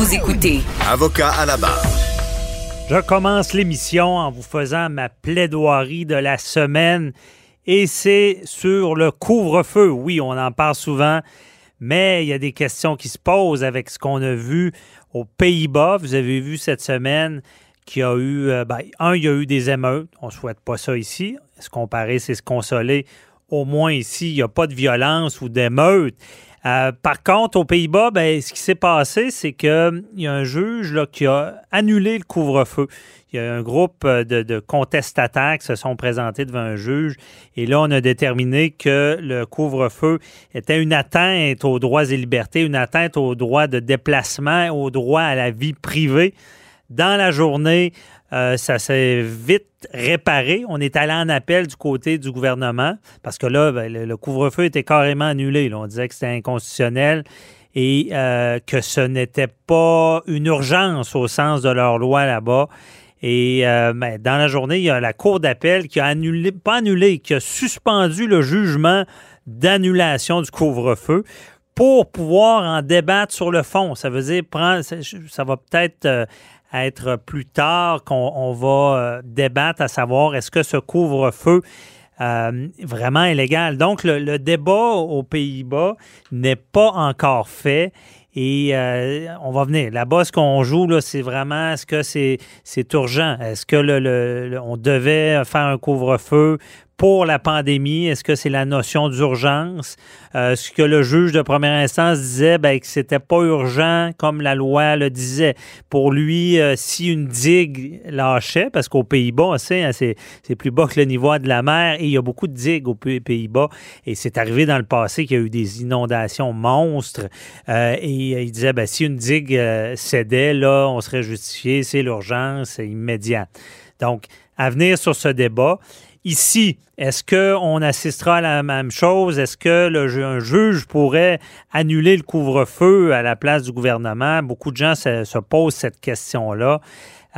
Vous écoutez Avocat à la barre. Je commence l'émission en vous faisant ma plaidoirie de la semaine et c'est sur le couvre-feu. Oui, on en parle souvent, mais il y a des questions qui se posent avec ce qu'on a vu aux Pays-Bas. Vous avez vu cette semaine qu'il y a eu, euh, ben, un, il y a eu des émeutes. On ne souhaite pas ça ici. Se comparer, c'est se consoler. Au moins ici, il n'y a pas de violence ou d'émeute. Euh, par contre, aux Pays-Bas, ben, ce qui s'est passé, c'est qu'il y a un juge qui a annulé le couvre-feu. Il y a un groupe euh, de, contestataires qui se sont présentés devant un juge et là, on a déterminé que le couvre-feu était une atteinte aux droits et libertés, une atteinte aux droits de déplacement, aux droits à la vie privée. Dans la journée, euh, ça s'est vite réparé. On est allé en appel du côté du gouvernement parce que là, ben, le, couvre-feu était carrément annulé. On disait que c'était inconstitutionnel et euh, que ce n'était pas une urgence au sens de leur loi là-bas. Et euh, ben, dans la journée, il y a la Cour d'appel qui a annulé, pas annulé, qui a suspendu le jugement d'annulation du couvre-feu pour pouvoir en débattre sur le fond. Ça veut dire, prendre, ça va peut-être euh, être plus tard qu'on va euh, débattre à savoir est-ce que ce couvre-feu vraiment est légal. Donc, le débat aux Pays-Bas n'est pas encore fait. Et euh, on va venir. Là-bas, ce qu'on joue, là, c'est vraiment est-ce que c'est, urgent? Est-ce que le, on devait faire un couvre-feu pour la pandémie? Est-ce que c'est la notion d'urgence? Euh, ce que le juge de première instance disait, ben, que c'était pas urgent comme la loi le disait. Pour lui, euh, si une digue lâchait, parce qu'aux Pays-Bas, hein, c'est, c'est plus bas que le niveau de la mer et il y a beaucoup de digues aux Pays-Bas et c'est arrivé dans le passé qu'il y a eu des inondations monstres et il disait, ben, si une digue cédait, là, on serait justifié, c'est l'urgence immédiate. Donc, à venir sur ce débat. Ici, est-ce qu'on assistera à la même chose? Est-ce que le, juge pourrait annuler le couvre-feu à la place du gouvernement? Beaucoup de gens se, posent cette question-là.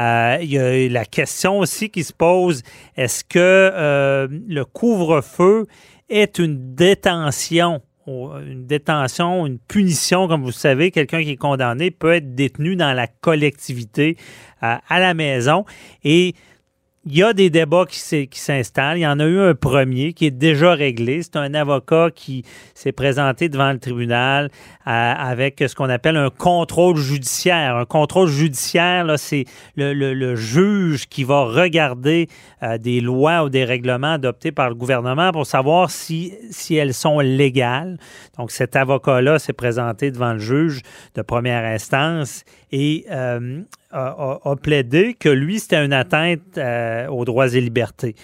Euh, il y a la question aussi qui se pose, est-ce que euh, le couvre-feu est une détention une détention, une punition, comme vous savez, quelqu'un qui est condamné peut être détenu dans la collectivité euh, à la maison. Et il y a des débats qui s'installent. Il y en a eu un premier qui est déjà réglé. C'est un avocat qui s'est présenté devant le tribunal euh, avec ce qu'on appelle un contrôle judiciaire. Un contrôle judiciaire, c'est le, juge qui va regarder euh, des lois ou des règlements adoptés par le gouvernement pour savoir si, si elles sont légales. Donc, cet avocat-là s'est présenté devant le juge de première instance et euh, a, plaidé que lui, c'était une atteinte aux droits et libertés.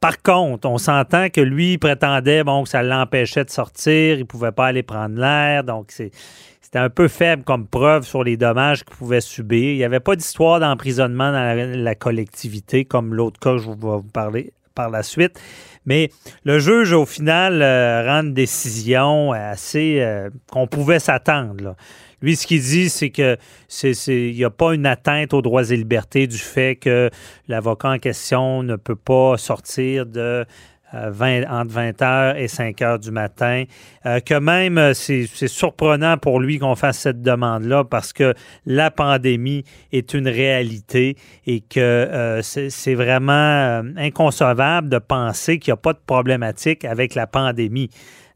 Par contre, on s'entend que lui prétendait bon, que ça l'empêchait de sortir, il ne pouvait pas aller prendre l'air, donc c'était un peu faible comme preuve sur les dommages qu'il pouvait subir. Il n'y avait pas d'histoire d'emprisonnement dans la, collectivité, comme l'autre cas que je vais vous parler par la suite. Mais le juge, au final, euh, rend une décision assez euh, qu'on pouvait s'attendre. Lui, ce qu'il dit, c'est que il n'y a pas une atteinte aux droits et libertés du fait que l'avocat en question ne peut pas sortir de 20, euh, entre 20h et 5h du matin. Euh, que même, euh, c'est surprenant pour lui qu'on fasse cette demande-là parce que la pandémie est une réalité et que c'est vraiment inconcevable de penser qu'il n'y a pas de problématique avec la pandémie.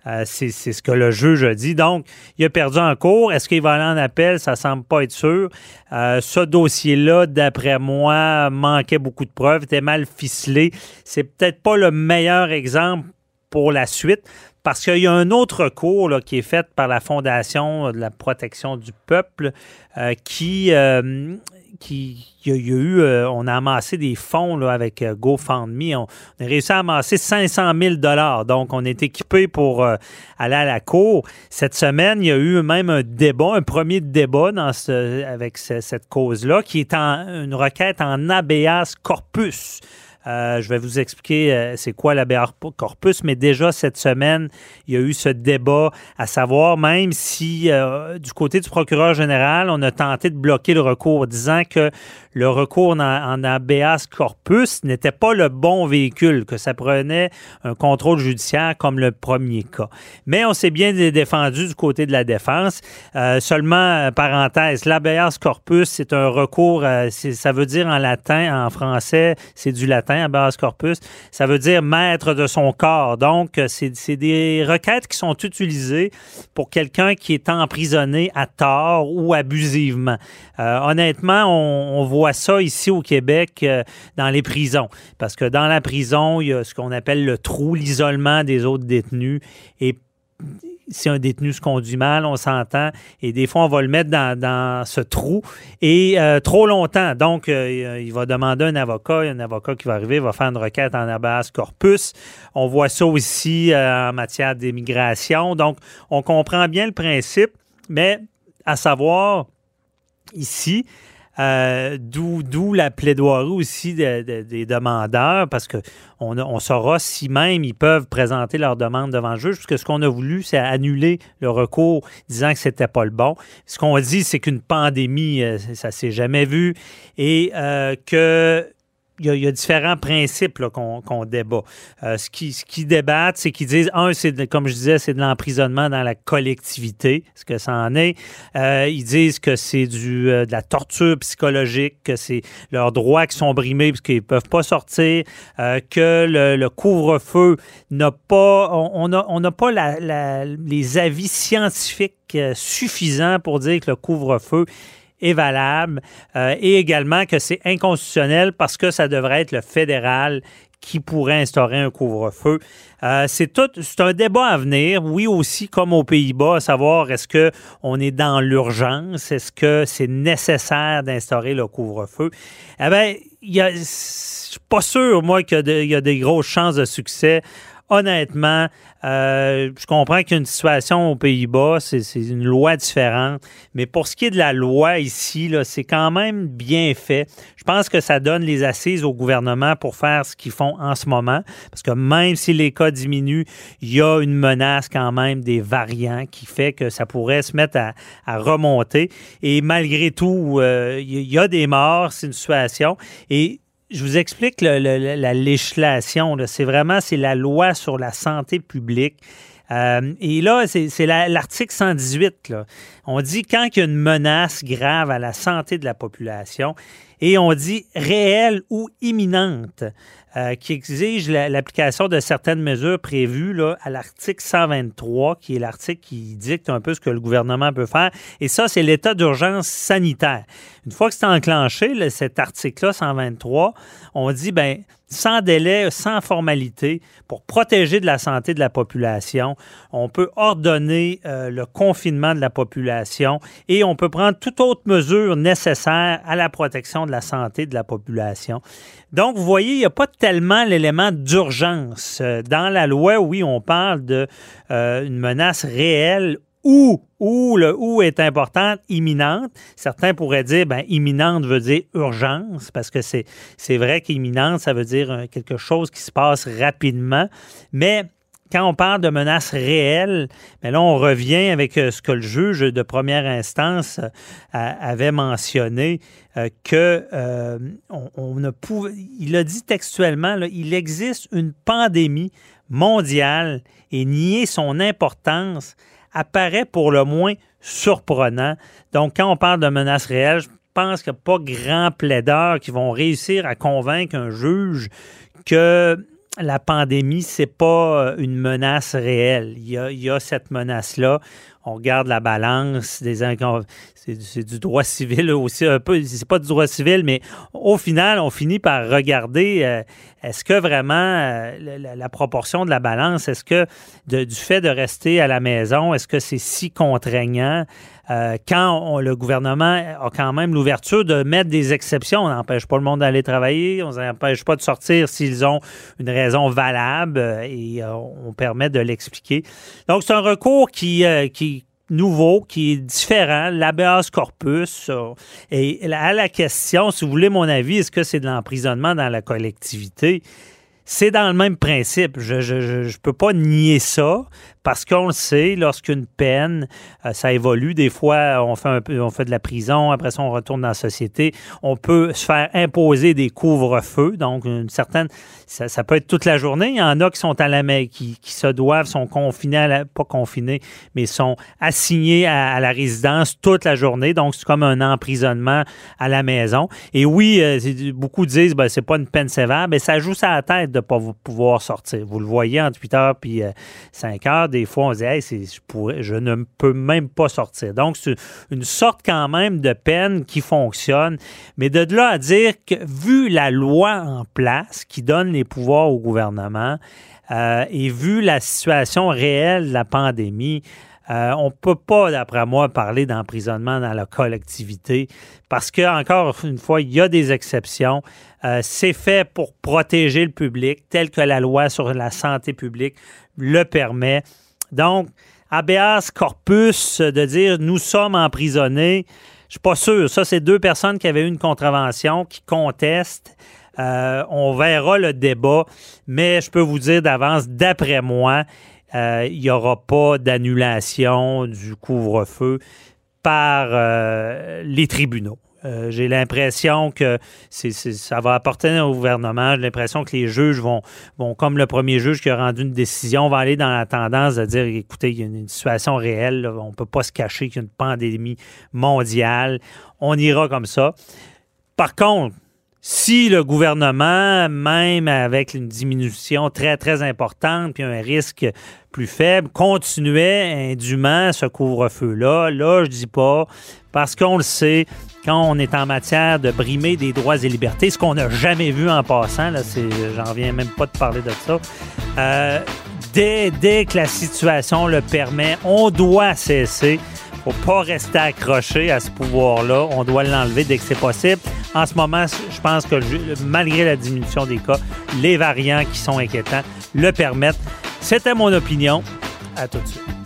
Euh, c'est ce que le juge a dit. Donc, il a perdu en cours. Est-ce qu'il va aller en appel? Ça semble pas être sûr. Euh, ce dossier-là, d'après moi, manquait beaucoup de preuves, était mal ficelé. C'est peut-être pas le meilleur exemple pour la suite parce qu'il y a un autre recours là, qui est fait par la Fondation de la protection du peuple euh, qui, euh, qui, y a, eu, euh, on a amassé des fonds avec GoFundMe. On, a réussi à amasser 500 000 dollars. Donc, on est équipé pour aller à la cour. Cette semaine, il y a eu même un débat, un premier débat dans ce, avec cette cause-là, qui est en, une requête en habeas corpus. Euh, je vais vous expliquer euh, c'est quoi l'habeas corpus, mais déjà cette semaine, il y a eu ce débat à savoir même si euh, du côté du procureur général, on a tenté de bloquer le recours, disant que le recours en, en corpus n'était pas le bon véhicule, que ça prenait un contrôle judiciaire comme le premier cas. Mais on s'est bien défendu du côté de la défense. seulement, parenthèse, l'habeas corpus, c'est un recours, ça veut dire en latin, en français, c'est du latin habeas corpus, ça veut dire maître de son corps. Donc, c'est des requêtes qui sont utilisées pour quelqu'un qui est emprisonné à tort ou abusivement. Euh, honnêtement, on, voit ça ici au Québec euh, dans les prisons, parce que dans la prison, il y a ce qu'on appelle le trou, l'isolement des autres détenus. Et si un détenu se conduit mal, on s'entend, et des fois, on va le mettre dans, ce trou, et euh, trop longtemps. Donc, euh, il va demander un avocat, il y a un avocat qui va arriver, va faire une requête en habeas corpus. On voit ça aussi euh, en matière d'immigration. Donc, on comprend bien le principe, mais à savoir, ici, euh, d'où la plaidoirie aussi des demandeurs, parce qu'on on saura si même ils peuvent présenter leur demande devant le juge, puisque ce qu'on a voulu, c'est annuler le recours disant que c'était pas le bon. Ce qu'on dit, c'est qu'une pandémie, euh, ça s'est jamais vu, et euh, que il y, a, différents principes qu'on débat. Euh, ce qui débattent, c'est qu'ils disent, un, c'est comme je disais, c'est de l'emprisonnement dans la collectivité, ce que ça en est. Euh, ils disent que c'est du euh, de la torture psychologique, que c'est leurs droits qui sont brimés parce qu'ils peuvent pas sortir, que le, couvre-feu n'a pas, on n'a on pas la, les avis scientifiques suffisants pour dire que le couvre-feu est valable euh, et également que c'est inconstitutionnel parce que ça devrait être le fédéral qui pourrait instaurer un couvre-feu. Euh, c'est tout, c'est un débat à venir. Oui, aussi comme aux Pays-Bas, à savoir est-ce que on est dans l'urgence, est-ce que c'est nécessaire d'instaurer le couvre-feu? Eh bien, y je suis pas sûr moi qu'il y a des grosses chances de succès honnêtement, euh, je comprends qu'il y a une situation aux Pays-Bas, c'est une loi différente, mais pour ce qui est de la loi ici, c'est quand même bien fait. Je pense que ça donne les assises au gouvernement pour faire ce qu'ils font en ce moment, parce que même si les cas diminuent, il y a une menace quand même des variants qui fait que ça pourrait se mettre à, remonter. Et malgré tout, euh, il y a des morts, c'est une situation. Je vous explique la législation. C'est vraiment c'est la loi sur la santé publique. Euh, et là, c'est l'article 118. On dit quand il y a une menace grave à la santé de la population, et on dit réelle ou imminente. Euh, qui exige l'application de certaines mesures prévues là, à l'article 123, qui est l'article qui dicte un peu ce que le gouvernement peut faire. Et ça, c'est l'état d'urgence sanitaire. Une fois que c'est enclenché, cet article-là, 123, on dit, ben sans délai, sans formalité, pour protéger de la santé de la population. On peut ordonner euh, le confinement de la population et on peut prendre toute autre mesure nécessaire à la protection de la santé de la population. Donc, vous voyez, il n'y a pas l'élément d'urgence. Euh, dans la loi, oui, on parle d'une euh, menace réelle ou, ou le ou est importante, imminente. Certains pourraient dire, ben, imminente veut dire urgence, parce que c'est, c'est vrai qu'imminente, ça veut dire euh, quelque chose qui se passe rapidement. Mais quand on parle de menaces réelles, mais là, on revient avec euh, ce que le juge de première instance euh, avait mentionné, que on, ne pouvait, il a dit textuellement, il existe une pandémie mondiale et nier son importance apparaît pour le moins surprenant. Donc, quand on parle de menaces réelles, je pense qu'il n'y a pas grand plaideurs qui vont réussir à convaincre un juge que la pandémie, c'est pas euh, une menace réelle. Il y a, cette menace-là. On regarde la balance des c'est du droit civil aussi un peu c'est pas du droit civil mais au final on finit par regarder euh, est-ce que vraiment euh, la, proportion de la balance est-ce que du fait de rester à la maison est-ce que c'est si contraignant euh, quand le gouvernement a quand même l'ouverture de mettre des exceptions, on n'empêche pas le monde d'aller travailler, on n'empêche pas de sortir s'ils ont une raison valable et on permet de l'expliquer. Donc c'est un recours qui, qui nouveau, qui est différent, l'habeas corpus. Et à la question, si vous voulez mon avis, est-ce que c'est de l'emprisonnement dans la collectivité? C'est dans le même principe. Je ne peux pas nier ça parce qu'on le sait, lorsqu'une peine, euh, ça évolue. Des fois, on fait, un on fait de la prison, après ça, on retourne dans la société. On peut se faire imposer des couvre-feux, donc une certaine. Ça, peut être toute la journée. Il y en a qui sont à la main, qui, qui se doivent, sont confinés, pas confinés, mais sont assignés à, la résidence toute la journée. Donc, c'est comme un emprisonnement à la maison. Et oui, euh, beaucoup disent, ben, c'est pas une peine sévère, mais ça joue ça à la tête de ne pas pouvoir sortir. Vous le voyez entre 8 heures puis 5 euh, heures des fois, on se dit, je, je ne peux même pas sortir. Donc, c'est une sorte quand même de peine qui fonctionne. Mais de là à dire que, vu la loi en place qui donne les pouvoirs au gouvernement, euh, et vu la situation réelle de la pandémie, euh, on ne peut pas, d'après moi, parler d'emprisonnement dans la collectivité parce que, encore une fois, il y a des exceptions. Euh, c'est fait pour protéger le public, tel que la loi sur la santé publique le permet. Donc, habeas corpus, de dire nous sommes emprisonnés, je suis pas sûr. Ça, c'est deux personnes qui avaient eu une contravention, qui contestent. Euh, on verra le débat, mais je peux vous dire d'avance, d'après moi, il n'y aura pas d'annulation du couvre-feu par euh, les tribunaux. Euh, j'ai l'impression que ça va apporter au gouvernement. J'ai l'impression que les juges vont, vont, comme le premier juge qui a rendu une décision, va aller dans la tendance de dire écoutez, il y a une situation réelle, on ne peut pas se cacher qu'il y a une pandémie mondiale. On ira comme ça. Par contre, si le gouvernement, même avec une diminution très, très importante, puis un risque plus faible, continuait indûment ce couvre-feu-là, là, je dis pas, parce qu'on le sait, quand on est en matière de brimer des droits et libertés, ce qu'on n'a jamais vu en passant, là, c'est, j'en viens même pas de parler de ça, euh, dès, dès que la situation le permet, on doit cesser faut pas rester accroché à ce pouvoir-là. On doit l'enlever dès que c'est possible. En ce moment, je pense que malgré la diminution des cas, les variants qui sont inquiétants le permettent. C'était mon opinion. À tout de suite.